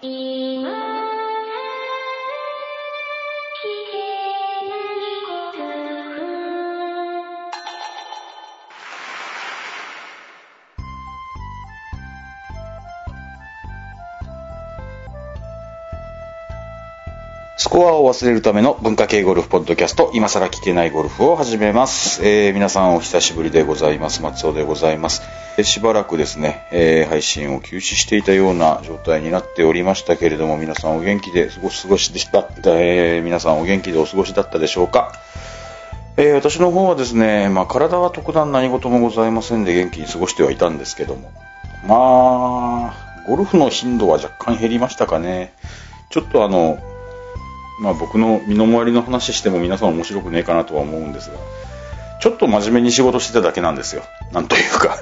スコアを忘れるための文化系ゴルフポッドキャスト、今更聞けないゴルフを始めます。えー皆さんお久しぶりでございます。松尾でございます。しばらくですね、えー配信を休止していたような状態になっておりましたけれども、皆さんお元気で過ごし過ごしでした、えー皆さんお元気でお過ごしだったでしょうか？えー私の方はですね、まあ、体は特段何事もございませんで元気に過ごしてはいたんですけども、まあ、ゴルフの頻度は若干減りましたかね。ちょっとあの、まあ僕の身の回りの話しても皆さん面白くねえかなとは思うんですが、ちょっと真面目に仕事してただけなんですよ。なんというか。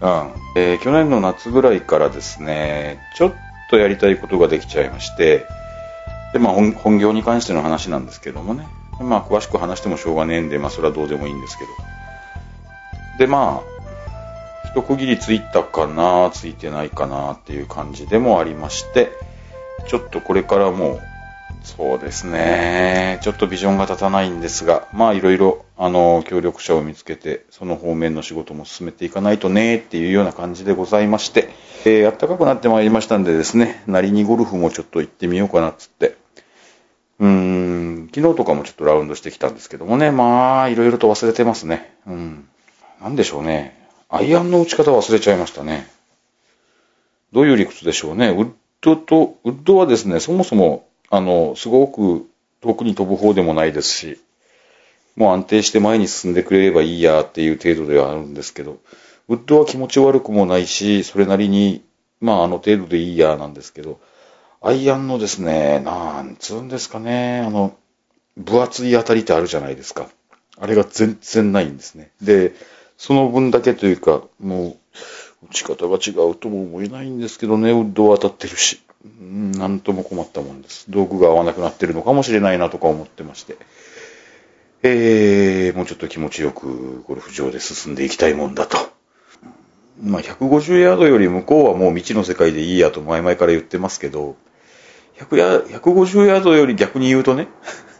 うん。えー去年の夏ぐらいからですね、ちょっとやりたいことができちゃいまして、で、まあ本本業に関しての話なんですけどもね。まあ詳しく話してもしょうがねえんで、まあそれはどうでもいいんですけど。で、まあ、一区切りついたかな、ついてないかなっていう感じでもありまして、ちょっとこれからもう、そうですね。ちょっとビジョンが立たないんですが、まあいろいろ、あの、協力者を見つけて、その方面の仕事も進めていかないとね、っていうような感じでございまして、えー、暖かくなってまいりましたんでですね、なりにゴルフもちょっと行ってみようかなっつって、うーん、昨日とかもちょっとラウンドしてきたんですけどもね、まあ、いろいろと忘れてますね。うん。なんでしょうね。アイアンの打ち方忘れちゃいましたね。どういう理屈でしょうね。ウッドと、ウッドはですね、そもそも、あの、すごく遠くに飛ぶ方でもないですし、もう安定して前に進んでくれればいいやっていう程度ではあるんですけど、ウッドは気持ち悪くもないし、それなりに、まああの程度でいいやなんですけど、アイアンのですね、なんつうんですかね、あの、分厚い当たりってあるじゃないですか。あれが全然ないんですね。で、その分だけというか、もう、打ち方が違うとも思えないんですけどね、ウッドは当たってるし、なんとも困ったもんです。道具が合わなくなってるのかもしれないなとか思ってまして。えー、もうちょっと気持ちよくゴルフ場で進んでいきたいもんだと。まあ、150ヤードより向こうはもう未知の世界でいいやと前々から言ってますけど、100ヤ150ヤードより逆に言うとね、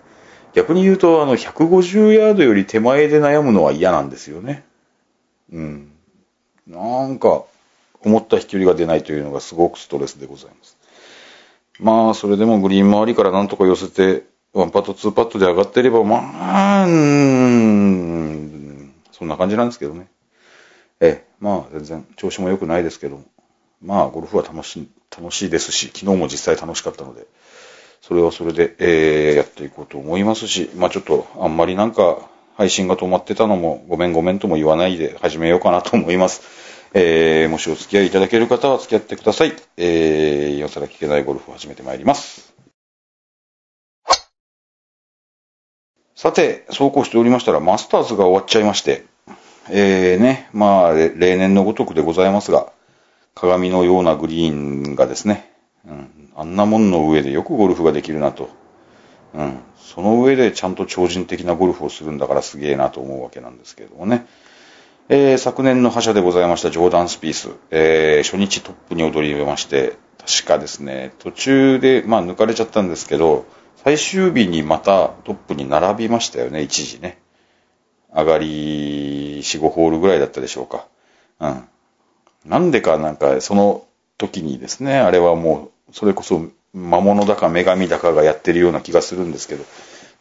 逆に言うと、あの、150ヤードより手前で悩むのは嫌なんですよね。うん。なんか、思った飛距離が出ないというのがすごくストレスでございます。まあ、それでもグリーン周りからなんとか寄せて、ワンパット、ツーパットで上がっていれば、まあ、うん、そんな感じなんですけどね。ええ、まあ、全然調子も良くないですけど、まあ、ゴルフは楽し、楽しいですし、昨日も実際楽しかったので、それはそれで、えーやっていこうと思いますし、まあちょっと、あんまりなんか、配信が止まってたのも、ごめんごめんとも言わないで始めようかなと思います。えー、もしお付き合いいただける方は付き合ってください。えー、今更聞けないゴルフを始めてまいります。さて、そうこうしておりましたら、マスターズが終わっちゃいまして、えーね、まあ、例年のごとくでございますが、鏡のようなグリーンがですね、うん、あんなもんの上でよくゴルフができるなと。うん、その上でちゃんと超人的なゴルフをするんだからすげえなと思うわけなんですけれどもね。えー昨年の覇者でございましたジョーダン・スピース、えー初日トップに踊りまして、確かですね、途中で、まあ抜かれちゃったんですけど、最終日にまたトップに並びましたよね、一時ね。上がり4、5ホールぐらいだったでしょうか。うん。なんでかなんかその時にですね、あれはもう、それこそ魔物だか女神だかがやってるような気がするんですけど、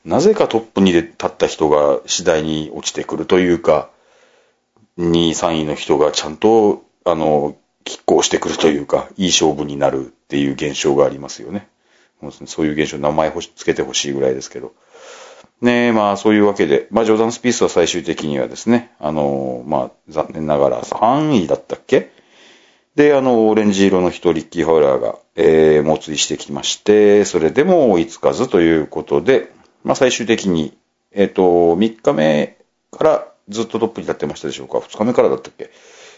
なぜかトップに立った人が次第に落ちてくるというか、2位、3位の人がちゃんと、あの、拮抗してくるというか、いい勝負になるっていう現象がありますよね。そういう現象、名前ほしつけてほしいぐらいですけど。ねえ、まあそういうわけで、まあジョーダン・スピースは最終的にはですね、あの、まあ残念ながら3位だったっけ？で、あの、オレンジ色の人、リッキー・ハウラーが、えー、猛追してきまして、それでも追いつかずということで、まあ最終的に、えっ、と、3日目からずっとトップに立ってましたでしょうか ?2 日目からだったっけ？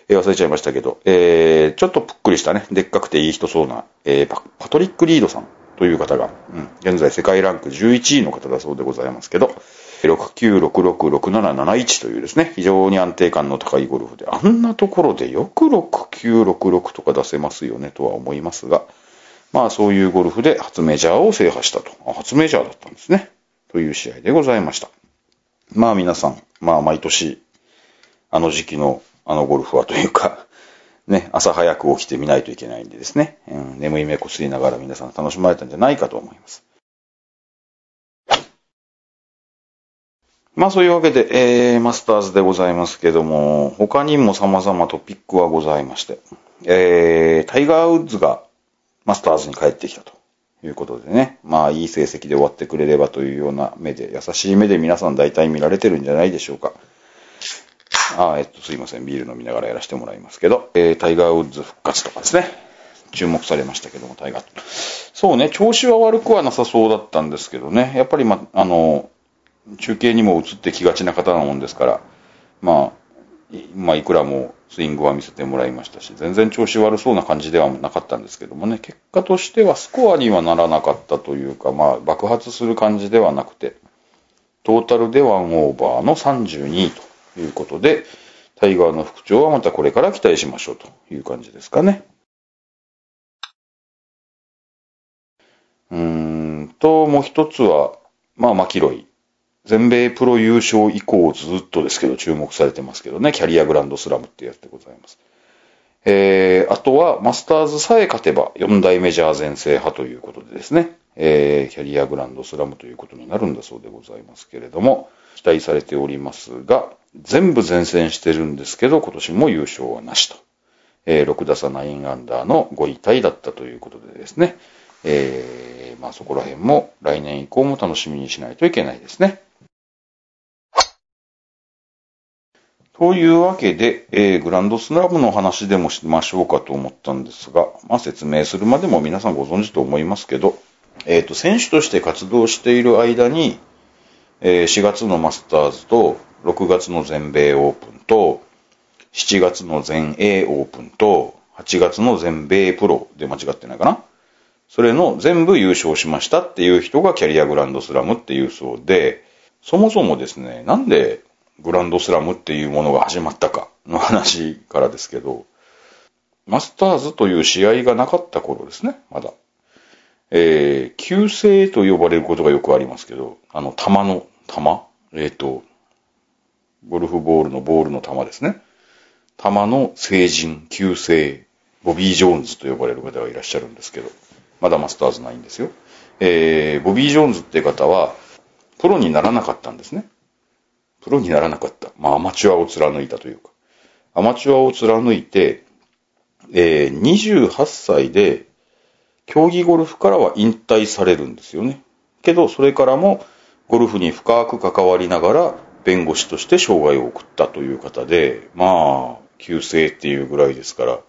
えー忘れちゃいましたけど、えー、ちょっとぷっくりしたね、でっかくていい人そうな、えーパ、トリック・リードさんという方が、うん、現在世界ランク11位の方だそうでございますけど、69666771というですね、非常に安定感の高いゴルフで、あんなところでよく6966とか出せますよねとは思いますが、まあそういうゴルフで初メジャーを制覇したと。初メジャーだったんですね。という試合でございました。まあ皆さん、まあ毎年、あの時期のあのゴルフはというか、ね、朝早く起きてみないといけないんでですね、うん、眠い目こすりながら皆さん楽しまれたんじゃないかと思います。まあそういうわけで、えー、マスターズでございますけども、他にも様々トピックはございまして、えー、タイガー・ウッズがマスターズに帰ってきたとということでね、まあいい成績で終わってくれればというような目で、優しい目で皆さん大体見られてるんじゃないでしょうか。あえっと、すいません、ビール飲みながらやらせてもらいますけど、えー、タイガー・ウッズ復活とかですね、注目されましたけども、タイガー。そうね、調子は悪くはなさそうだったんですけどね、やっぱりま、あの、中継にも映ってきがちな方なもんですから、まあ、まあ、いくらもスイングは見せてもらいましたし、全然調子悪そうな感じではなかったんですけどもね、結果としてはスコアにはならなかったというか、まあ、爆発する感じではなくて、トータルで1オーバーの32位ということで、タイガーの復調はまたこれから期待しましょうという感じですかね。うーんと、もう一つは、まあ、マキロイ。全米プロ優勝以降ずっとですけど注目されてますけどね、キャリアグランドスラムってやつでございます。えー、あとはマスターズさえ勝てば4大メジャー全制覇ということでですね、えー、キャリアグランドスラムということになるんだそうでございますけれども、期待されておりますが、全部前線してるんですけど、今年も優勝はなしと。えー、6打差9アンダーの5位タイだったということでですね、えー、まあそこら辺も来年以降も楽しみにしないといけないですね。というわけで、えー、グランドスラムの話でもしましょうかと思ったんですが、まあ、説明するまでも皆さんご存知と思いますけど、えっ、ー、と、選手として活動している間に、えー、4月のマスターズと、6月の全米オープンと、7月の全英オープンと、8月の全米プロで間違ってないかな。それの全部優勝しましたっていう人がキャリアグランドスラムっていうそうで、そもそもですね、なんでグランドスラムっていうものが始まったかの話からですけど、マスターズという試合がなかった頃ですね、まだ。えー、旧星と呼ばれることがよくありますけど、あの、玉の、玉えっ、ー、と、ゴルフボールのボールの玉ですね。玉の成人、旧星、ボビー・ジョーンズと呼ばれる方がいらっしゃるんですけど、まだマスターズないんですよ。えー、ボビー・ジョーンズって方は、プロにならなかったんですね。プロにならなかった。まあ、アマチュアを貫いたというか。アマチュアを貫いて、えー、28歳で、競技ゴルフからは引退されるんですよね。けど、それからも、ゴルフに深く関わりながら、弁護士として生涯を送ったという方で、まあ、旧姓っていうぐらいですから、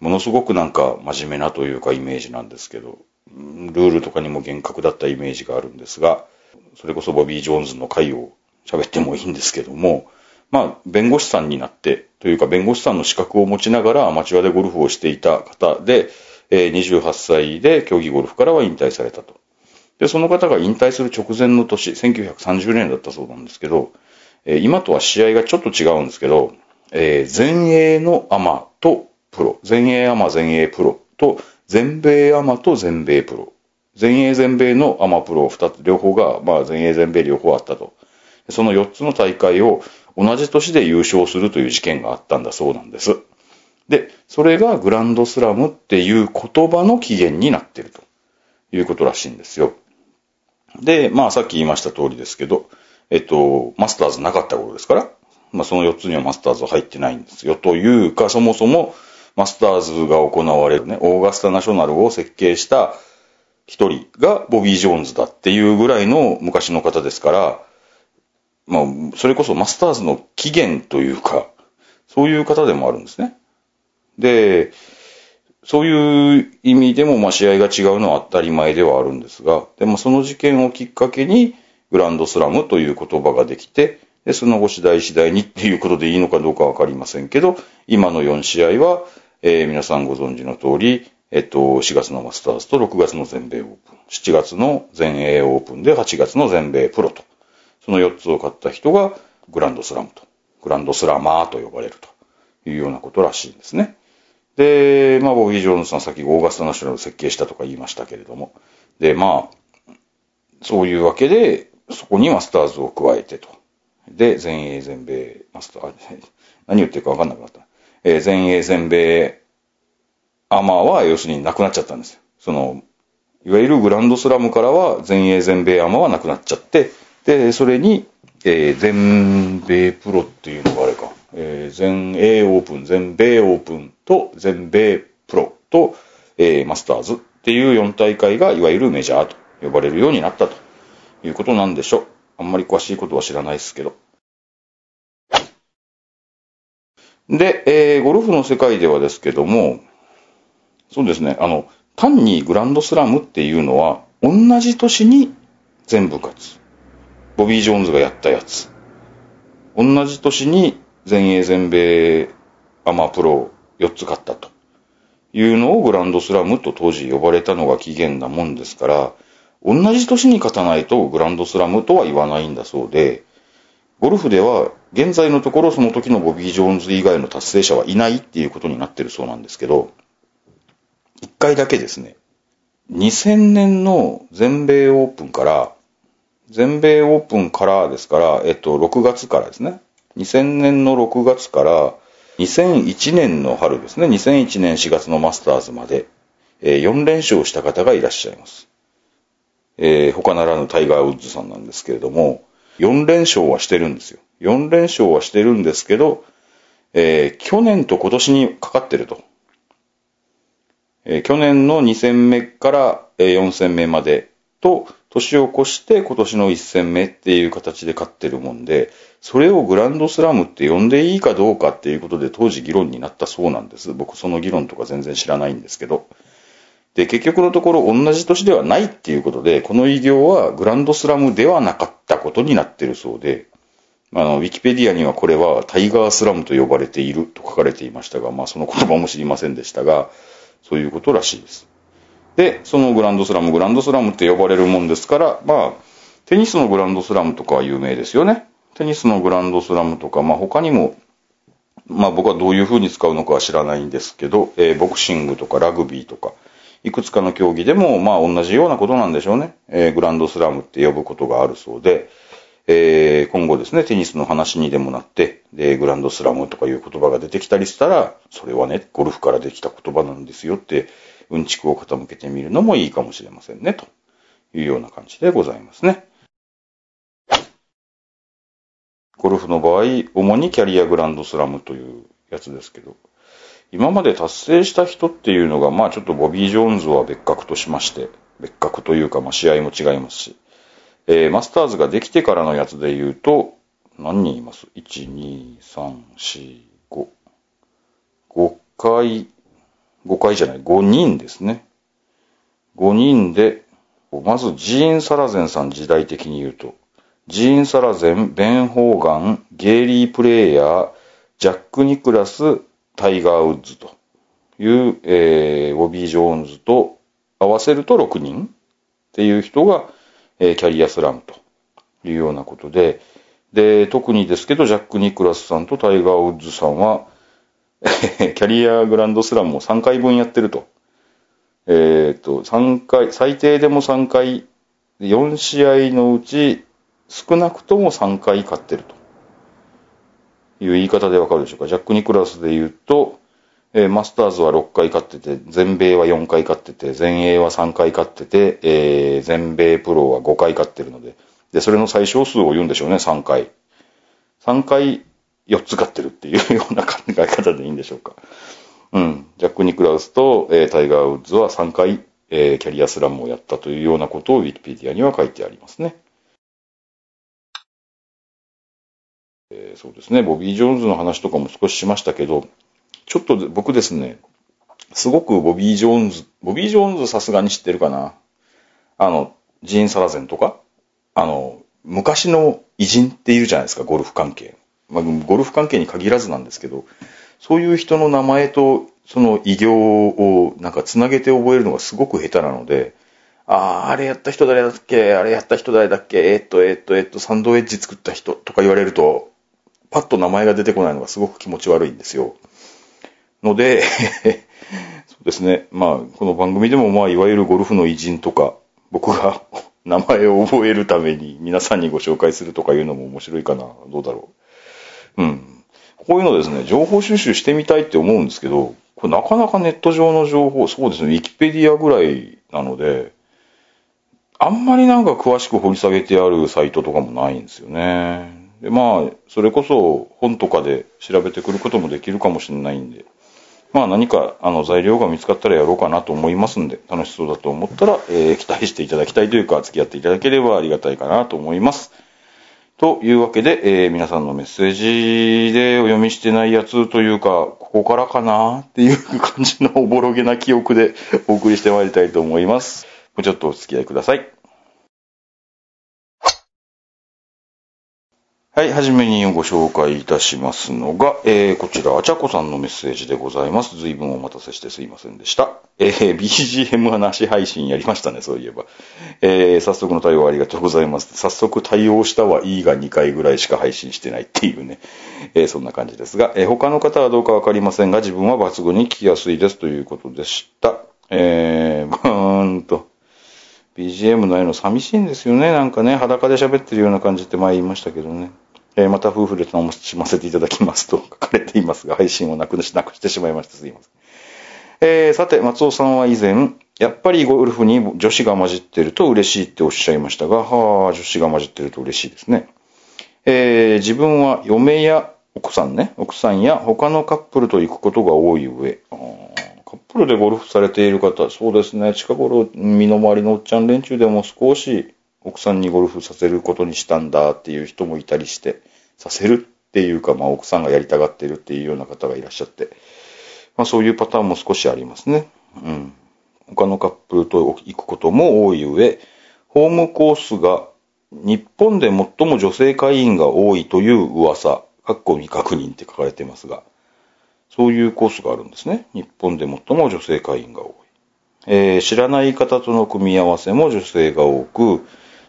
ものすごくなんか真面目なというかイメージなんですけど、ルールとかにも厳格だったイメージがあるんですが、それこそボビー・ジョーンズの回を喋ってもいいんですけども、まあ、弁護士さんになって、というか弁護士さんの資格を持ちながらアマチュアでゴルフをしていた方で、え28歳で競技ゴルフからは引退されたと。で、その方が引退する直前の年、1930年だったそうなんですけど、え今とは試合がちょっと違うんですけど、えー、全英のアマとプロ、全英アマ全英プロと、全米アマと全米プロ。全英全米のアマプロ二つ、両方が、まあ全英全米両方あったと。その4つの大会を同じ年で優勝するという事件があったんだそうなんです。で、それがグランドスラムっていう言葉の起源になってるということらしいんですよ。で、まあさっき言いました通りですけど、えっと、マスターズなかった頃ですから、まあその4つにはマスターズは入ってないんですよ。というか、そもそもマスターズが行われるね、オーガスタナショナルを設計した一人がボビー・ジョーンズだっていうぐらいの昔の方ですから、まあ、それこそマスターズの起源というか、そういう方でもあるんですね。で、そういう意味でも、まあ、試合が違うのは当たり前ではあるんですが、でもその事件をきっかけに、グランドスラムという言葉ができて、で、その後次第次第にっていうことでいいのかどうかわかりませんけど、今の4試合は、えー、皆さんご存知の通り、えっと、4月のマスターズと6月の全米オープン、7月の全英オープンで8月の全米プロと、その4つを買った人がグランドスラムと、グランドスラマーと呼ばれるというようなことらしいんですね。で、まあ、ボビー・ジョーンズさんさっきオーガスタナショナルを設計したとか言いましたけれども。で、まあ、そういうわけで、そこにマスターズを加えてと。で、全英全米マスター、何言ってるか分かんなくなった。えー、全英全米アマーは要するになくなっちゃったんですよ。その、いわゆるグランドスラムからは全英全米アマーはなくなっちゃって、で、それに、えー、全米プロっていうのがあれか、えー、全英オープン、全米オープンと全米プロと、えー、マスターズっていう4大会がいわゆるメジャーと呼ばれるようになったということなんでしょう。あんまり詳しいことは知らないですけど。で、えー、ゴルフの世界ではですけども、そうですね、あの、単にグランドスラムっていうのは、同じ年に全部勝つ。ボビー・ジョーンズがやったやつ。同じ年に全英全米アマプロ4つ勝ったというのをグランドスラムと当時呼ばれたのが起源なもんですから、同じ年に勝たないとグランドスラムとは言わないんだそうで、ゴルフでは現在のところその時のボビー・ジョーンズ以外の達成者はいないっていうことになってるそうなんですけど、一回だけですね、2000年の全米オープンから、全米オープンからですから、えっと、6月からですね。2000年の6月から、2001年の春ですね。2001年4月のマスターズまで、えー、4連勝した方がいらっしゃいます。えー、他ならぬタイガー・ウッズさんなんですけれども、4連勝はしてるんですよ。4連勝はしてるんですけど、えー、去年と今年にかかってると。えー、去年の2戦目から、えー、4戦目までと、年を越して今年の1戦目っていう形で勝ってるもんで、それをグランドスラムって呼んでいいかどうかっていうことで当時議論になったそうなんです。僕その議論とか全然知らないんですけど。で、結局のところ同じ年ではないっていうことで、この偉業はグランドスラムではなかったことになってるそうで、あの、ウィキペディアにはこれはタイガースラムと呼ばれていると書かれていましたが、まあその言葉も知りませんでしたが、そういうことらしいです。で、そのグランドスラム、グランドスラムって呼ばれるもんですから、まあ、テニスのグランドスラムとかは有名ですよね。テニスのグランドスラムとか、まあ他にも、まあ僕はどういう風に使うのかは知らないんですけど、えー、ボクシングとかラグビーとか、いくつかの競技でも、まあ同じようなことなんでしょうね。えー、グランドスラムって呼ぶことがあるそうで、えー、今後ですね、テニスの話にでもなって、で、グランドスラムとかいう言葉が出てきたりしたら、それはね、ゴルフからできた言葉なんですよって、うんちくを傾けてみるのもいいかもしれませんね、というような感じでございますね。ゴルフの場合、主にキャリアグランドスラムというやつですけど、今まで達成した人っていうのが、まあちょっとボビー・ジョーンズは別格としまして、別格というか、まあ試合も違いますし、えー、マスターズができてからのやつで言うと、何人います ?1、2、3、4、5。5回、5回じゃない、5人ですね。5人で、まずジーン・サラゼンさん時代的に言うと、ジーン・サラゼン、ベン・ホーガン、ゲイリー・プレイヤー、ジャック・ニクラス、タイガー・ウッズという、えー、ボビー・ジョーンズと合わせると6人っていう人が、えー、キャリアスラムというようなことで、で、特にですけど、ジャック・ニクラスさんとタイガー・ウッズさんは、キャリアグランドスラムを3回分やってると。えっ、と、3回、最低でも3回、4試合のうち少なくとも3回勝ってると。いう言い方でわかるでしょうか。ジャック・ニクラスで言うと、えー、マスターズは6回勝ってて、全米は4回勝ってて、全英は3回勝ってて、えー、全米プロは5回勝ってるので、で、それの最小数を言うんでしょうね、3回。3回4つ勝ってるっていうような考え方でいいんでしょうか。うん。ジャック・ニクラウスと、えー、タイガー・ウッズは3回、えー、キャリアスラムをやったというようなことをウィキペディアには書いてありますね。えー、そうですね、ボビー・ジョーンズの話とかも少ししましたけど、ちょっと僕ですね、すごくボビー・ジョーンズ、ボビー・ジョーンズさすがに知ってるかな。あの、ジーン・サラゼンとか、あの、昔の偉人っているじゃないですか、ゴルフ関係。まあ、ゴルフ関係に限らずなんですけど、そういう人の名前とその偉業をなんかつなげて覚えるのがすごく下手なので、ああ、あれやった人誰だっけ？あれやった人誰だっけ？えー、っと、えー、っと、えー、っと、サンドウェッジ作った人とか言われると、パッと名前が出てこないのがすごく気持ち悪いんですよ。ので、そうですね。まあ、この番組でも、まあ、いわゆるゴルフの偉人とか、僕が 名前を覚えるために皆さんにご紹介するとかいうのも面白いかな。どうだろう。うん。こういうのですね、情報収集してみたいって思うんですけど、これなかなかネット上の情報、そうですね、ウィキペディアぐらいなので、あんまりなんか詳しく掘り下げてあるサイトとかもないんですよね。で、まあ、それこそ本とかで調べてくることもできるかもしれないんで、まあ何かあの材料が見つかったらやろうかなと思いますんで、楽しそうだと思ったら、えー、期待していただきたいというか、付き合っていただければありがたいかなと思います。というわけで、えー、皆さんのメッセージでお読みしてないやつというか、ここからかなっていう感じのおぼろげな記憶でお送りしてまいりたいと思います。もうちょっとお付き合いください。はい、はじめにご紹介いたしますのが、えー、こちら、あちゃこさんのメッセージでございます。随分お待たせしてすいませんでした。えー、BGM はなし配信やりましたね、そういえば。えー、早速の対応ありがとうございます。早速対応したはいいが2回ぐらいしか配信してないっていうね、えー、そんな感じですが、えー、他の方はどうかわかりませんが、自分は抜群に聞きやすいですということでした。えー、バーンと。BGM ないの寂しいんですよね。なんかね、裸で喋ってるような感じって前言いましたけどね。えー、また夫婦で楽しませていただきますと書かれていますが、配信をなくし、なくしてしまいました。すいません。えー、さて、松尾さんは以前、やっぱりゴルフに女子が混じってると嬉しいっておっしゃいましたが、はあ、女子が混じってると嬉しいですね。えー、自分は嫁や奥さんね、奥さんや他のカップルと行くことが多い上、カップルでゴルフされている方、そうですね、近頃身の回りのおっちゃん連中でも少し奥さんにゴルフさせることにしたんだっていう人もいたりして、させるっていうか、まあ奥さんがやりたがってるっていうような方がいらっしゃって、まあそういうパターンも少しありますね。うん。他のカップルと行くことも多い上、ホームコースが日本で最も女性会員が多いという噂、かっこ未確認って書かれてますが、そういうコースがあるんですね。日本で最も女性会員が多い。えー、知らない方との組み合わせも女性が多く、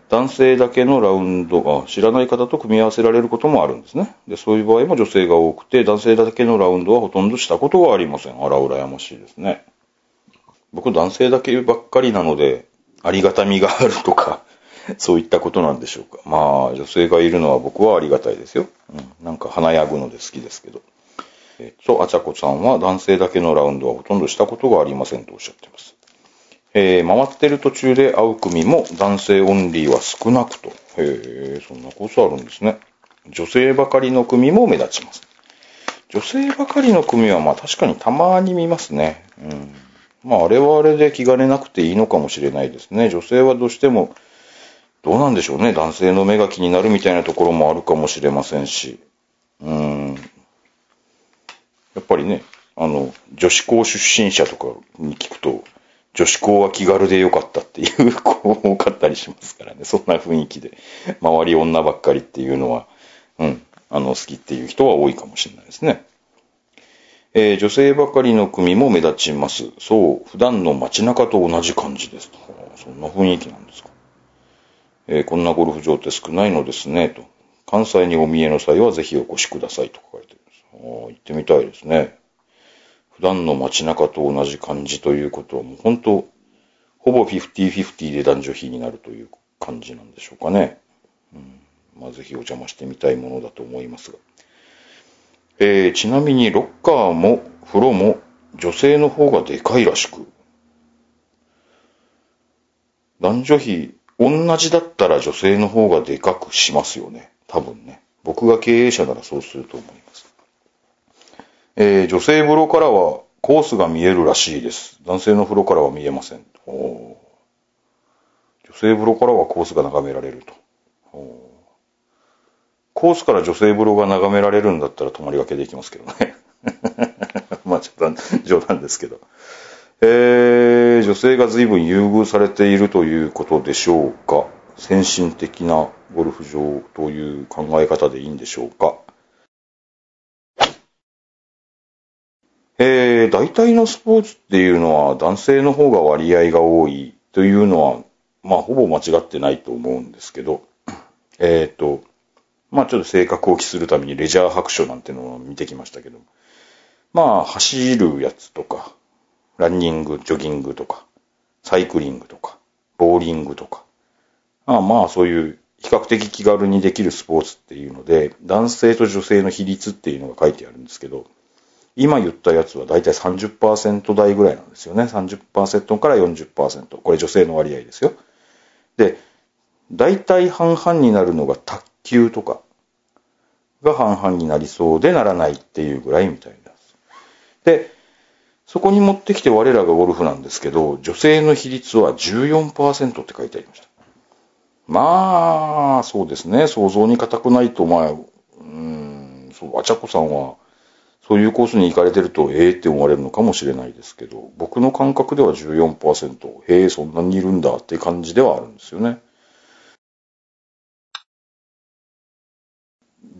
男性だけのラウンドが知らない方と組み合わせられることもあるんですね。で、そういう場合も女性が多くて、男性だけのラウンドはほとんどしたことがありません。あら、羨ましいですね。僕男性だけばっかりなので、ありがたみがあるとか、そういったことなんでしょうか。まあ、女性がいるのは僕はありがたいですよ。うん、なんか華やぐので好きですけど。えっと、あちゃこさんは男性だけのラウンドはほとんどしたことがありませんとおっしゃっています。えー、回ってる途中で会う組も男性オンリーは少なくと。へえ、そんなコースあるんですね。女性ばかりの組も目立ちます。女性ばかりの組はまあ確かにたまに見ますね。うん。まああれはあれで気兼ねなくていいのかもしれないですね。女性はどうしても、どうなんでしょうね。男性の目が気になるみたいなところもあるかもしれませんし。うん。やっぱりね、あの、女子校出身者とかに聞くと、女子校は気軽でよかったっていう 子多かったりしますからね。そんな雰囲気で。周り女ばっかりっていうのは、うん、あの、好きっていう人は多いかもしれないですね。えー、女性ばかりの組も目立ちます。そう、普段の街中と同じ感じです。そんな雰囲気なんですか。えー、こんなゴルフ場って少ないのですね、と。関西にお見えの際はぜひお越しくださいと書かれてる。行ってみたいですね。普段の街中と同じ感じということはもう本当、ほぼ50-50で男女比になるという感じなんでしょうかね。うん、まあ、ぜひお邪魔してみたいものだと思いますが。えー、ちなみにロッカーも風呂も女性の方がでかいらしく、男女比同じだったら女性の方がでかくしますよね。多分ね。僕が経営者ならそうすると思います。えー、女性風呂からはコースが見えるらしいです。男性の風呂からは見えません。女性風呂からはコースが眺められると。コースから女性風呂が眺められるんだったら泊まりがけできますけどね。まあちょっと冗談ですけど。えー、女性が随分優遇されているということでしょうか。先進的なゴルフ場という考え方でいいんでしょうか。えー、大体のスポーツっていうのは男性の方が割合が多いというのは、まあ、ほぼ間違ってないと思うんですけど、えっ、ー、と、まあ、ちょっと性格を期するためにレジャー白書なんてのを見てきましたけど、まあ、走るやつとか、ランニング、ジョギングとか、サイクリングとか、ボーリングとか、まあまあそういう比較的気軽にできるスポーツっていうので、男性と女性の比率っていうのが書いてあるんですけど、今言ったやつは大体30%台ぐらいなんですよね。30%から40%。これ女性の割合ですよ。で、大体半々になるのが卓球とかが半々になりそうでならないっていうぐらいみたいです。で、そこに持ってきて我らがゴルフなんですけど、女性の比率は14%って書いてありました。まあ、そうですね。想像に難くないと、まあ、うん、そう、あちゃこさんは、そういうコースに行かれてると、ええって思われるのかもしれないですけど、僕の感覚では14%、へえ、そんなにいるんだって感じではあるんですよね。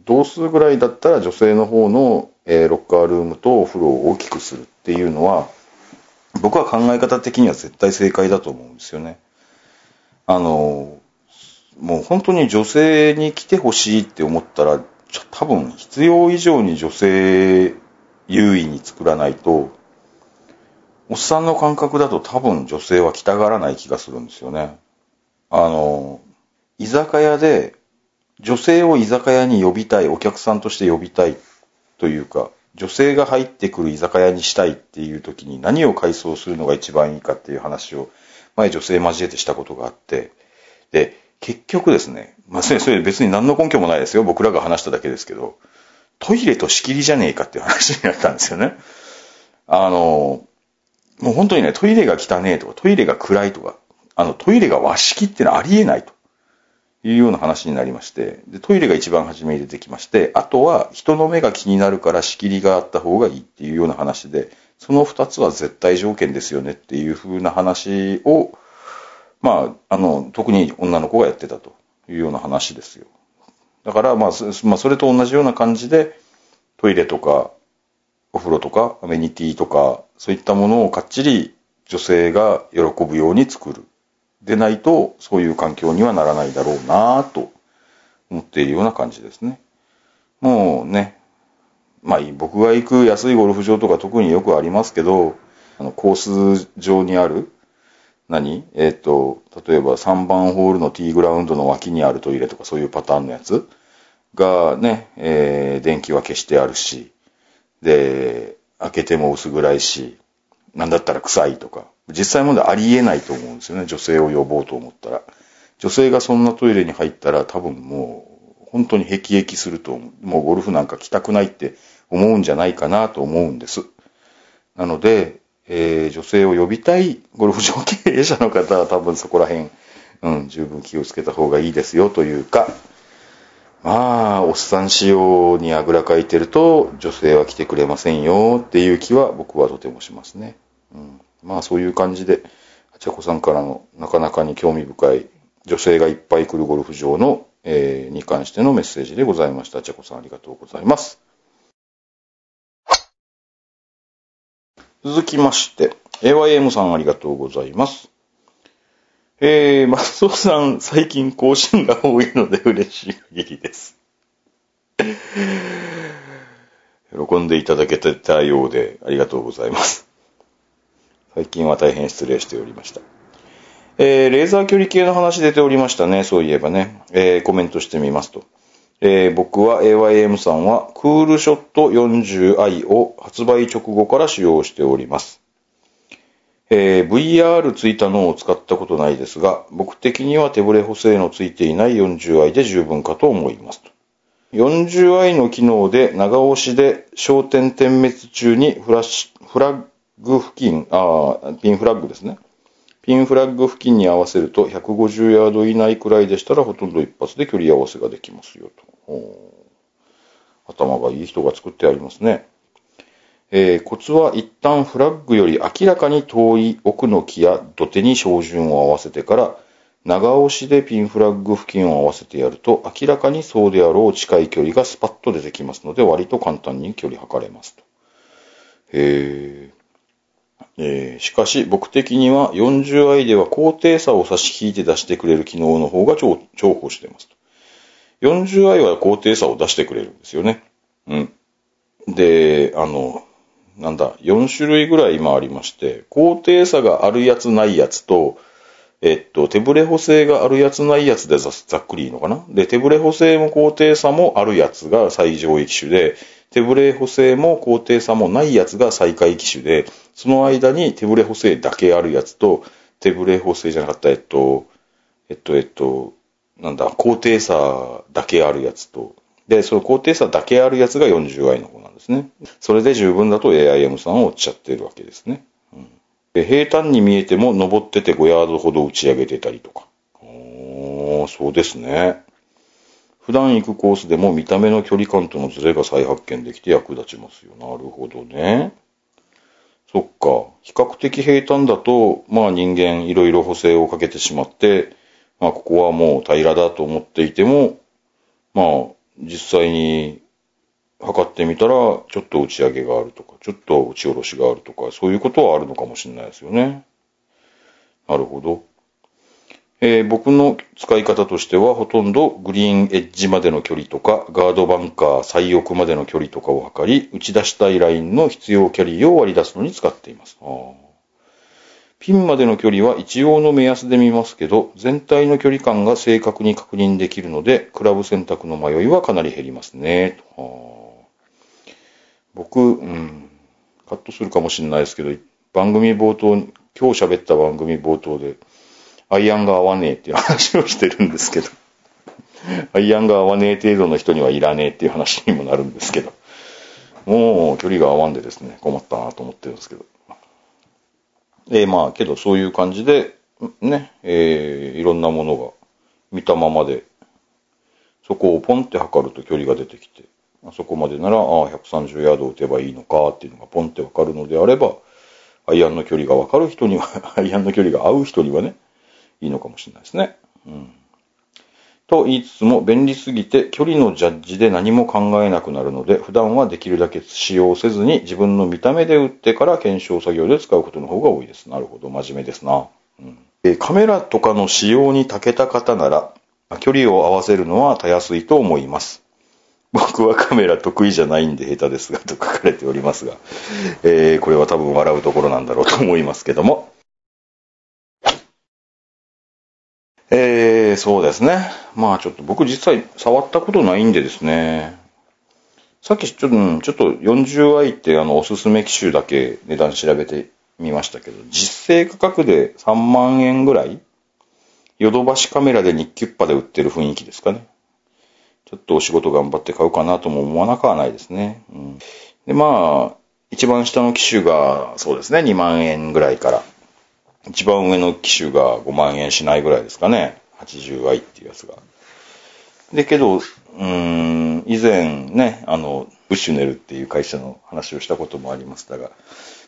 同数ぐらいだったら女性の方の、えー、ロッカールームとお風呂を大きくするっていうのは、僕は考え方的には絶対正解だと思うんですよね。あの、もう本当に女性に来てほしいって思ったら、多分必要以上に女性優位に作らないと、おっさんの感覚だと多分女性は来たがらない気がするんですよね。あの、居酒屋で女性を居酒屋に呼びたい、お客さんとして呼びたいというか、女性が入ってくる居酒屋にしたいっていう時に何を改装するのが一番いいかっていう話を前女性交えてしたことがあって、で、結局ですね、まあそれ別に何の根拠もないですよ。僕らが話しただけですけど、トイレと仕切りじゃねえかっていう話になったんですよね。あの、もう本当にね、トイレが汚えとか、トイレが暗いとか、あの、トイレが和式ってのはありえないと。いうような話になりまして、で、トイレが一番初めに出てきまして、あとは人の目が気になるから仕切りがあった方がいいっていうような話で、その二つは絶対条件ですよねっていう風な話を、まあ、あの、特に女の子がやってたというような話ですよ。だから、まあ、まあ、それと同じような感じで、トイレとか、お風呂とか、アメニティとか、そういったものをかっちり女性が喜ぶように作る。でないと、そういう環境にはならないだろうなと思っているような感じですね。もうね、まあ僕が行く安いゴルフ場とか特によくありますけど、あのコース上にある、何？えっ、と、例えば3番ホールのティーグラウンドの脇にあるトイレとかそういうパターンのやつ？がね、えー、電気は消してあるし、で、開けても薄暗いし、なんだったら臭いとか、実際問題ありえないと思うんですよね、女性を呼ぼうと思ったら。女性がそんなトイレに入ったら多分もう本当に辟易すると思うもうゴルフなんか来たくないって思うんじゃないかなと思うんです。なので、えー、女性を呼びたいゴルフ場経営者の方は多分そこら辺、うん、十分気をつけた方がいいですよというか、まあ、おっさん仕様にあぐらかいてると女性は来てくれませんよっていう気は僕はとてもしますね。うんまあそういう感じで、あちゃこさんからのなかなかに興味深い女性がいっぱい来るゴルフ場の、えー、に関してのメッセージでございました。あちゃこさんありがとうございます。続きまして、AYM さんありがとうございます。えー、松尾さん、最近更新が多いので嬉しい限りです。喜んでいただけたようでありがとうございます。最近は大変失礼しておりました。えー、レーザー距離計の話出ておりましたね。そういえばね。えー、コメントしてみますと。えー、僕は AYM さんはクールショット 40i を発売直後から使用しております。えー、VR ついたのを使ったことないですが、僕的には手ブレ補正のついていない 40i で十分かと思いますと。40i の機能で長押しで焦点点滅中にフラッシュ、フラッグ付近、あピンフラッグですね。ピンフラッグ付近に合わせると150ヤード以内くらいでしたらほとんど一発で距離合わせができますよと。頭がいい人が作ってありますね。えー、コツは一旦フラッグより明らかに遠い奥の木や土手に照準を合わせてから長押しでピンフラッグ付近を合わせてやると明らかにそうであろう近い距離がスパッと出てきますので割と簡単に距離測れますと。えーえー、しかし僕的には 40i では高低差を差し引いて出してくれる機能の方が重宝していますと。40i は高低差を出してくれるんですよね。うん。で、あの、なんだ、4種類ぐらい今ありまして、高低差があるやつないやつと、えっと、手ブレ補正があるやつないやつでざっくりいいのかな？で、手ブレ補正も高低差もあるやつが最上位機種で、手ブレ補正も高低差もないやつが最下位機種で、その間に手ブレ補正だけあるやつと、手ブレ補正じゃなかった、えっと、えっと、えっと、なんだ、高低差だけあるやつと、で、その高低差だけあるやつが 40i の方なんですね。それで十分だと AIM さんをおっしゃってるわけですね。うんで平坦に見えても登ってて5ヤードほど打ち上げてたりとか。おー、そうですね。普段行くコースでも見た目の距離感とのズレが再発見できて役立ちますよ。なるほどね。そっか。比較的平坦だと、まあ人間いろいろ補正をかけてしまって、まあここはもう平らだと思っていても、まあ実際に測ってみたら、ちょっと打ち上げがあるとか、ちょっと打ち下ろしがあるとか、そういうことはあるのかもしれないですよね。なるほど。えー僕の使い方としては、ほとんどグリーンエッジまでの距離とか、ガードバンカー最奥までの距離とかを測り、打ち出したいラインの必要キャリーを割り出すのに使っています。あピンまでの距離は一応の目安で見ますけど、全体の距離感が正確に確認できるので、クラブ選択の迷いはかなり減りますね。と僕、うん、カットするかもしれないですけど、番組冒頭、今日喋った番組冒頭で、アイアンが合わねえっていう話をしてるんですけど、アイアンが合わねえ程度の人にはいらねえっていう話にもなるんですけど、もう距離が合わんでですね、困ったなと思ってるんですけど。えーまあ、けどそういう感じで、ね、えーいろんなものが見たままで、そこをポンって測ると距離が出てきて、あそこまでなら、ああ、130ヤード打てばいいのかっていうのがポンってわかるのであれば、アイアンの距離がわかる人には、アイアンの距離が合う人にはね、いいのかもしれないですね。うん。と言いつつも、便利すぎて距離のジャッジで何も考えなくなるので、普段はできるだけ使用せずに自分の見た目で打ってから検証作業で使うことの方が多いです。なるほど、真面目ですな。うんえカメラとかの使用に長けた方なら、距離を合わせるのはたやすいと思います。僕はカメラ得意じゃないんで下手ですが、と書かれておりますが、えーこれは多分笑うところなんだろうと思いますけども。えー、そうですね。まあちょっと僕実際触ったことないんでですね。さっきちょっと、ちょっと 40i ってあのおすすめ機種だけ値段調べてみましたけど、実勢価格で3万円ぐらいヨドバシカメラで日キュッパで売ってる雰囲気ですかね。ちょっとお仕事頑張って買うかなとも思わなくはないですね。うん、で、まあ、一番下の機種がそうですね、2万円ぐらいから。一番上の機種が5万円しないぐらいですかね。80i っていうやつが。で、けど、うん、以前ね、あの、ブッシュネルっていう会社の話をしたこともありましたが、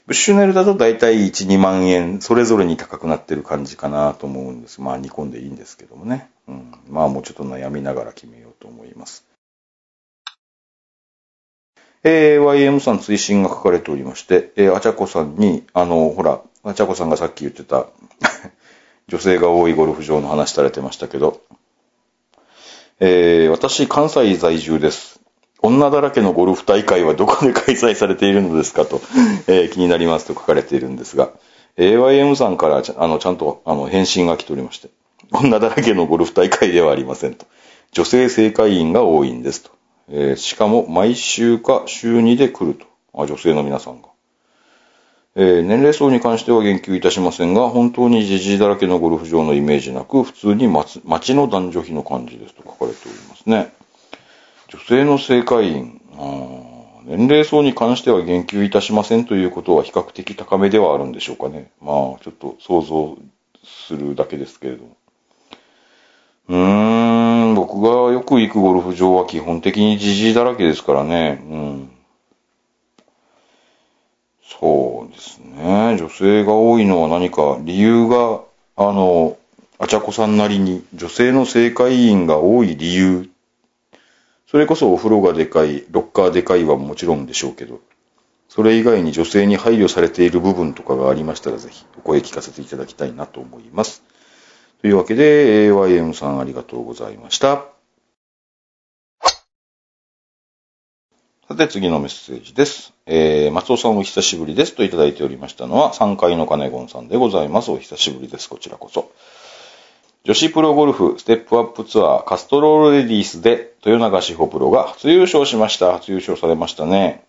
ブッシュネルだと大体1、2万円、それぞれに高くなってる感じかなと思うんです。まあ、煮込んでいいんですけどもね。うん。まあ、もうちょっと悩みながら決めようと思います。えー YM さん追伸が書かれておりまして、えー、あちゃこさんに、あの、ほら、あちゃこさんがさっき言ってた、女性が多いゴルフ場の話されてましたけど、えー私、関西在住です。女だらけのゴルフ大会はどこで開催されているのですかと、えー気になりますと書かれているんですが、AYM さんからちゃあのちゃんとあの返信が来ておりまして、女だらけのゴルフ大会ではありませんと。女性正会員が多いんですと。えーしかも毎週か週2で来ると。あ女性の皆さんが。えー年齢層に関しては言及いたしませんが、本当にジジイだらけのゴルフ場のイメージなく、普通に街の男女比の感じですと書かれておりますね。女性の正会員、年齢層に関しては言及いたしませんということは比較的高めではあるんでしょうかね。まあ、ちょっと想像するだけですけれども。うーん、僕がよく行くゴルフ場は基本的にジジイだらけですからね。うん。そうですね。女性が多いのは何か理由が、あの、あちゃこさんなりに女性の正会員が多い理由。それこそお風呂がでかい、ロッカーでかいはもちろんでしょうけど、それ以外に女性に配慮されている部分とかがありましたらぜひお声聞かせていただきたいなと思います。というわけで、AYM さんありがとうございました。さて、次のメッセージです。えー、松尾さんお久しぶりですといただいておりましたのは、3階の金ゴンさんでございます。お久しぶりです。こちらこそ。女子プロゴルフステップアップツアーカストロールレディースで豊永志保プロが初優勝しました。初優勝されましたね。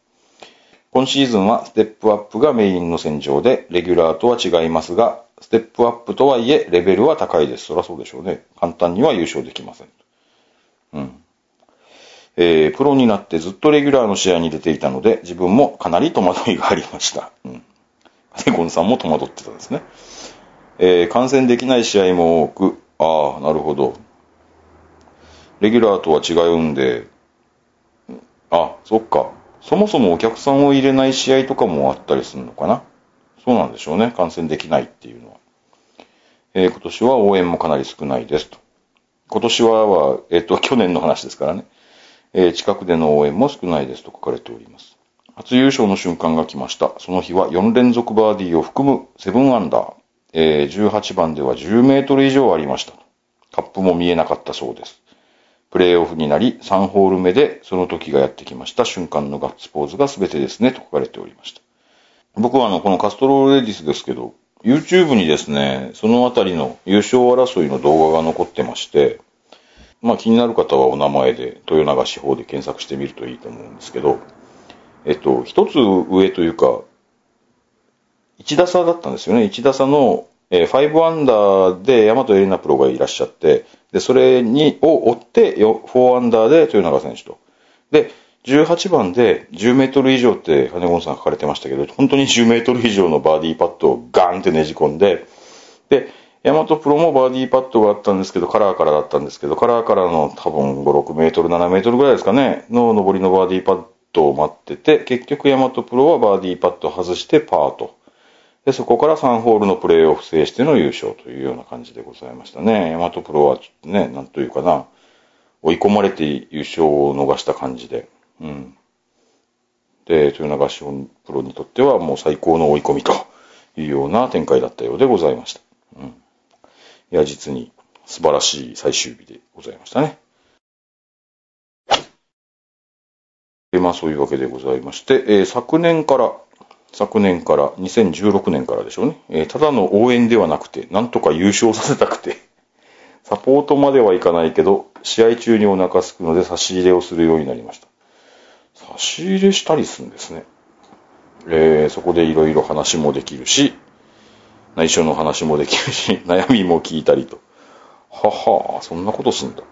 今シーズンはステップアップがメインの戦場で、レギュラーとは違いますが、ステップアップとはいえ、レベルは高いです。そりゃそうでしょうね。簡単には優勝できません。うん。えー、プロになってずっとレギュラーの試合に出ていたので、自分もかなり戸惑いがありました。うん。で、ゴンさんも戸惑ってたんですね。えー、観戦できない試合も多く、ああ、なるほど。レギュラーとは違うんで、あ、そっか。そもそもお客さんを入れない試合とかもあったりするのかな。そうなんでしょうね。観戦できないっていうのは。えー今年は応援もかなり少ないですと。今年はは、えっ、と、去年の話ですからね。えー近くでの応援も少ないですと書かれております。初優勝の瞬間が来ました。その日は4連続バーディーを含む7アンダー。えー18番では10メートル以上ありました。カップも見えなかったそうです。プレーオフになり、3ホール目でその時がやってきました瞬間のガッツポーズが全てですね、と書かれておりました。僕はあの、このカストローレディスですけど、YouTube にですね、そのあたりの優勝争いの動画が残ってまして、まあ気になる方はお名前で、豊永司法で検索してみるといいと思うんですけど、えっと、一つ上というか、1打差だったんですよね。1打差の、えー5アンダーで大和エレナプロがいらっしゃって、で、それに、を追って、4アンダーで豊永選手と。で、18番で10メートル以上って金子さん書かれてましたけど、本当に10メートル以上のバーディーパットをガーンってねじ込んで、で、ヤマトプロもバーディーパットがあったんですけど、カラーからだったんですけど、カラーからの多分5、6メートル、7メートルぐらいですかね、の上りのバーディーパットを待ってて、結局ヤマトプロはバーディーパット外してパーと。で、そこから3ホールのプレーオフ制しての優勝というような感じでございましたね。ヤマトプロはちょっとね、なんというかな、追い込まれて優勝を逃した感じで。うん。で、豊永志保プロにとってはもう最高の追い込みというような展開だったようでございました。いや、実に素晴らしい最終日でございましたね。でまあそういうわけでございまして、えー昨年から、昨年から、2016年からでしょうね、えーただの応援ではなくて、なんとか優勝させたくて、サポートまではいかないけど、試合中にお腹すくので差し入れをするようになりました。差し入れしたりするんですね。えーそこでいろいろ話もできるし、内緒の話もできるし、悩みも聞いたりと。ははそんなことすんだ。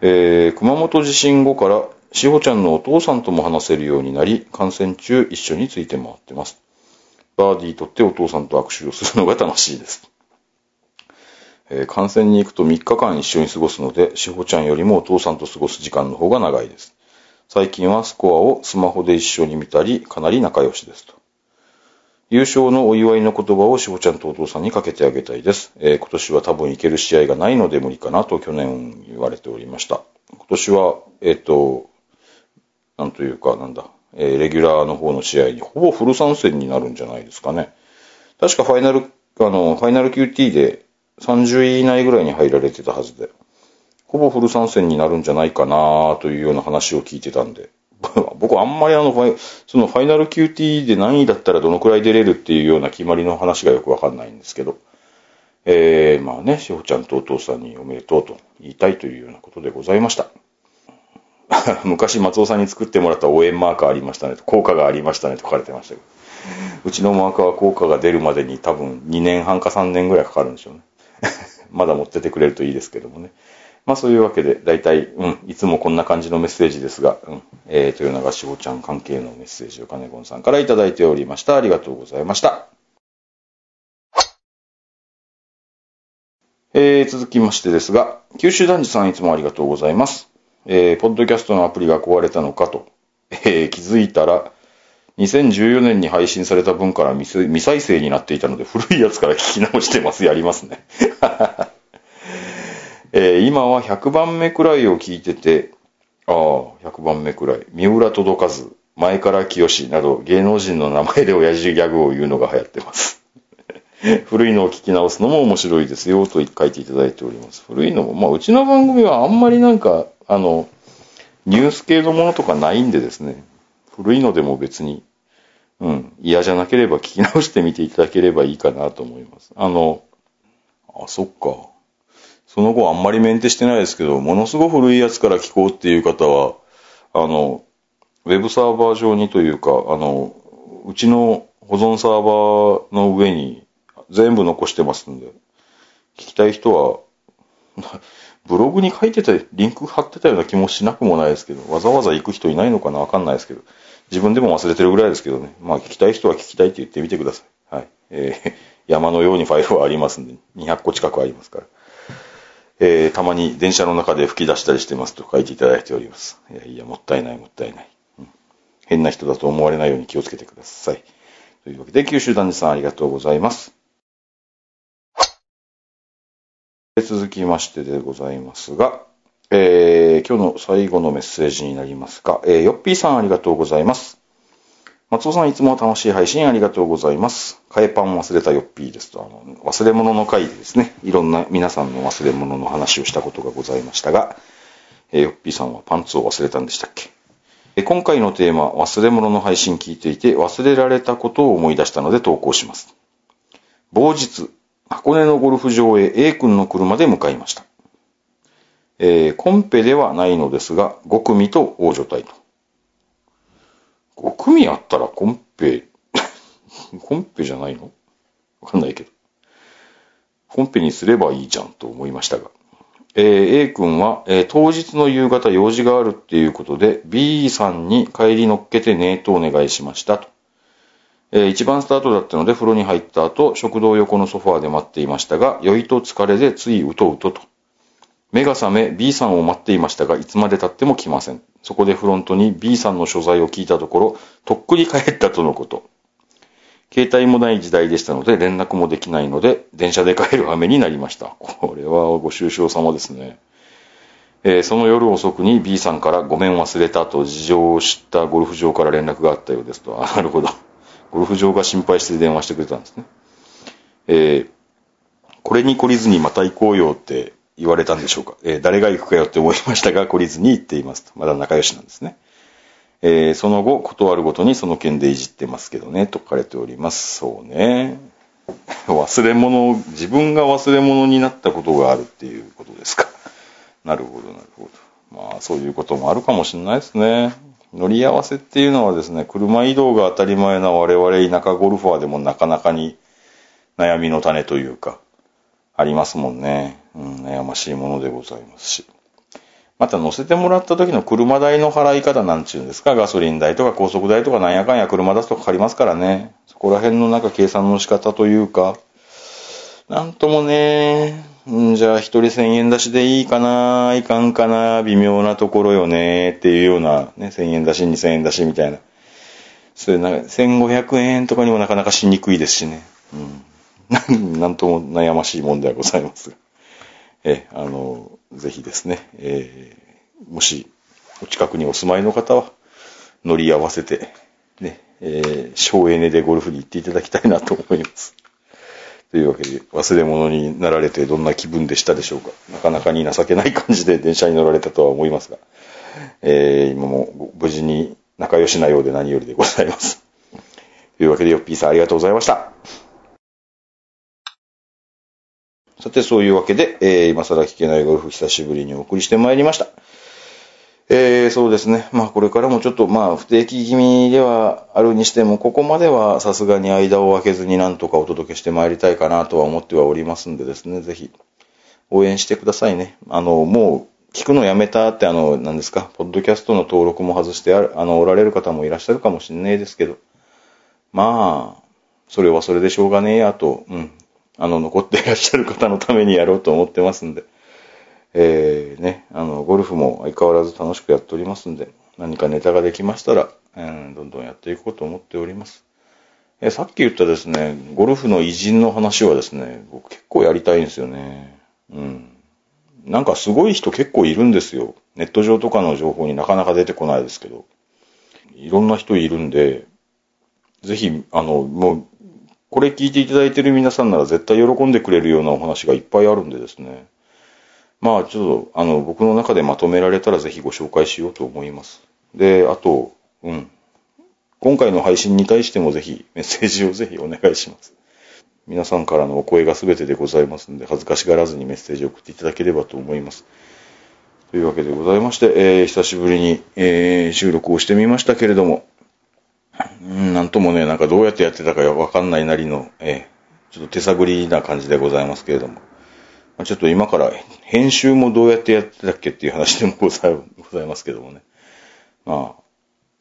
えー熊本地震後から、しほちゃんのお父さんとも話せるようになり、観戦中一緒について回ってます。バーディー取ってお父さんと握手をするのが楽しいです。えー観戦に行くと3日間一緒に過ごすので、しほちゃんよりもお父さんと過ごす時間の方が長いです。最近はスコアをスマホで一緒に見たり、かなり仲良しですと。優勝のお祝いの言葉をしほちゃんとお父さんにかけてあげたいです。えー今年は多分行ける試合がないので無理かなと去年言われておりました。今年は、えっ、と、なんというか、なんだ、えーレギュラーの方の試合にほぼフル参戦になるんじゃないですかね。確かファイナル、あの、ファイナル QT で30位以内ぐらいに入られてたはずで、ほぼフル参戦になるんじゃないかなというような話を聞いてたんで、僕あんまりあの、そのファイナル QT で何位だったらどのくらい出れるっていうような決まりの話がよくわかんないんですけど、えー、まあね、しほちゃんとお父さんにおめでとうと言いたいというようなことでございました。昔松尾さんに作ってもらった応援マーカーありましたねと、効果がありましたねと書かれてましたけど、うちのマーカーは効果が出るまでに多分2年半か3年ぐらいかかるんでしょうね。まだ持っててくれるといいですけどもね。まあそういうわけで、大体、うん、いつもこんな感じのメッセージですが、うん、えー、豊永志保ちゃん関係のメッセージを金子さんからいただいておりました。ありがとうございました。えー、続きましてですが、九州男児さんいつもありがとうございます。えー、ポッドキャストのアプリが壊れたのかと、えー、気づいたら、2014年に配信された分から未未再生になっていたので、古いやつから聞き直してます。やりますね。えー今は100番目くらいを聞いてて、ああ、100番目くらい。三浦届かず、前から清など芸能人の名前で親父ギャグを言うのが流行ってます。古いのを聞き直すのも面白いですよと書いていただいております。古いのも、まあうちの番組はあんまりなんか、あの、ニュース系のものとかないんでですね、古いのでも別に、うん、嫌じゃなければ聞き直してみていただければいいかなと思います。あの、あ、そっか。その後あんまりメンテしてないですけど、ものすごく古いやつから聞こうっていう方は、あの、ウェブサーバー上にというか、あの、うちの保存サーバーの上に全部残してますんで、聞きたい人は、ブログに書いてた、リンク貼ってたような気もしなくもないですけど、わざわざ行く人いないのかなわかんないですけど、自分でも忘れてるぐらいですけどね。まあ聞きたい人は聞きたいって言ってみてください。はい。えー、山のようにファイルはありますんで、200個近くありますから。えー、たまに電車の中で吹き出したりしてますと書いていただいております。いやいや、もったいない、もったいない。うん、変な人だと思われないように気をつけてください。というわけで、九州男児さんありがとうございます。続きましてでございますが、えー、今日の最後のメッセージになりますが、えー、ヨッピーさんありがとうございます。松尾さんいつも楽しい配信ありがとうございます。替えパン忘れたヨッピーですと、あの、忘れ物の回でですね、いろんな皆さんの忘れ物の話をしたことがございましたが、えー、ヨッピーさんはパンツを忘れたんでしたっけ？えー今回のテーマ、忘れ物の配信聞いていて、忘れられたことを思い出したので投稿します。某日、箱根のゴルフ場へ A 君の車で向かいました。えーコンペではないのですが、5組と大所帯と。5組あったらコンペ、コンペじゃないの？わかんないけど。コンペにすればいいじゃんと思いましたが。えー A 君は、えー当日の夕方用事があるっていうことで B さんに帰り乗っけてねーとお願いしましたと。えー一番スタートだったので風呂に入った後、食堂横のソファーで待っていましたが、酔いと疲れでついうとうとと。目が覚め B さんを待っていましたが、いつまで経っても来ません。そこでフロントに B さんの所在を聞いたところ、とっくり帰ったとのこと。携帯もない時代でしたので連絡もできないので、電車で帰る羽になりました。これはご愁傷様ですね。えーその夜遅くに B さんからごめん忘れたと事情を知ったゴルフ場から連絡があったようですと。あ、なるほど。ゴルフ場が心配して電話してくれたんですね。えーこれに懲りずにまた行こうよって言われたんでしょうか？えー誰が行くかよって思いましたが、懲りずに行っていますと。まだ仲良しなんですね。えーその後、断るごとにその件でいじってますけどね、と書かれております。そうね。忘れ物、自分が忘れ物になったことがあるっていうことですか。なるほど、なるほど。まあ、そういうこともあるかもしれないですね。乗り合わせっていうのはですね、車移動が当たり前な我々田舎ゴルファーでもなかなかに悩みの種というか、ありますもんね。うん、悩ましいものでございますし。また乗せてもらった時の車代の払い方なんちゅうんですか、ガソリン代とか高速代とかなんやかんや車出すとかかりますからね。そこら辺のなんか計算の仕方というか、なんともね、じゃあ一人1000円出しでいいかないかんかな微妙なところよねっていうような、ね、1000円出し2000円出しみたいな。それなんか1500円とかにもなかなかしにくいですしね。うん。なんとも悩ましいもんではございますが。え、あの、ぜひですね、えーもし、お近くにお住まいの方は、乗り合わせて、ね、えー省エネでゴルフに行っていただきたいなと思います。というわけで、忘れ物になられてどんな気分でしたでしょうか。なかなかに情けない感じで電車に乗られたとは思いますが、えー今も無事に仲良しなようで何よりでございます。というわけで、ヨッピーさんありがとうございました。さて、そういうわけで、えー今更聞けないゴルフ久しぶりにお送りしてまいりました。えーそうですね。まあ、これからもちょっと、まあ、不定期気味ではあるにしても、ここまではさすがに間を空けずになんとかお届けしてまいりたいかなとは思ってはおりますんでですね、ぜひ、応援してくださいね。あの、もう、聞くのやめたって、あの、何ですか、ポッドキャストの登録も外してあ、あの、おられる方もいらっしゃるかもしれないですけど、まあ、それはそれでしょうがねえやと、うん。あの、残っていらっしゃる方のためにやろうと思ってますんで、えー、ね、あの、ゴルフも相変わらず楽しくやっておりますんで、何かネタができましたら、うん、どんどんやっていこうと思っております。えーさっき言ったですね、ゴルフの偉人の話はですね、僕結構やりたいんですよね。うん。なんかすごい人結構いるんですよ。ネット上とかの情報になかなか出てこないですけど。いろんな人いるんで、ぜひ、あの、もう、これ聞いていただいている皆さんなら絶対喜んでくれるようなお話がいっぱいあるんでですね。まあ、ちょっと、あの、僕の中でまとめられたらぜひご紹介しようと思います。で、あと、うん。今回の配信に対してもぜひメッセージを ぜひお願いします。皆さんからのお声が全てでございますので、恥ずかしがらずにメッセージを送っていただければと思います。というわけでございまして、えー久しぶりに、えー収録をしてみましたけれども、うんなんともね、なんかどうやってやってたかわかんないなりの、えーちょっと手探りな感じでございますけれども、まあちょっと今から編集もどうやってやってたっけっていう話でもございございますけどもね。ま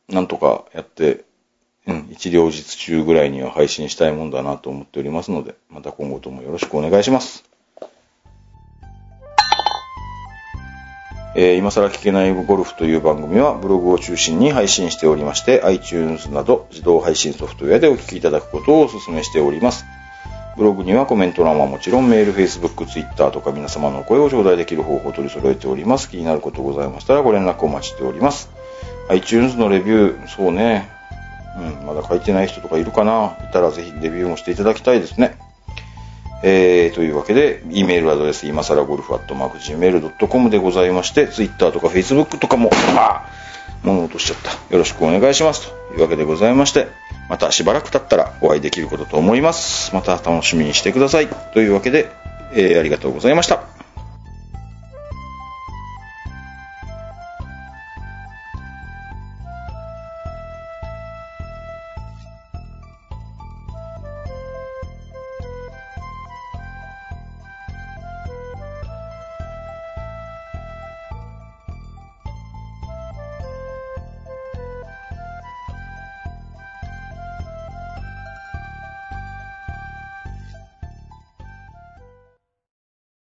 あ、なんとかやって、うん、一両日中ぐらいには配信したいもんだなと思っておりますので、また今後ともよろしくお願いします。えー今更聞けないゴルフという番組はブログを中心に配信しておりまして、iTunes など自動配信ソフトウェアでお聞きいただくことをお勧めしております。ブログにはコメント欄はもちろんメール、Facebook、Twitter とか皆様のお声を頂戴できる方法を取り揃えております。気になることございましたらご連絡お待ちしております。iTunes のレビュー、そうね。うん、まだ書いてない人とかいるかないたらぜひレビューもしていただきたいですね。えー、というわけで、E メールアドレス、今更ゴルフアットマーク Gmail.com でございまして、Twitter とか Facebook とかも、あ物落としちゃった。よろしくお願いします。というわけでございまして、またしばらく経ったらお会いできることと思います。また楽しみにしてください。というわけで、えーありがとうございました。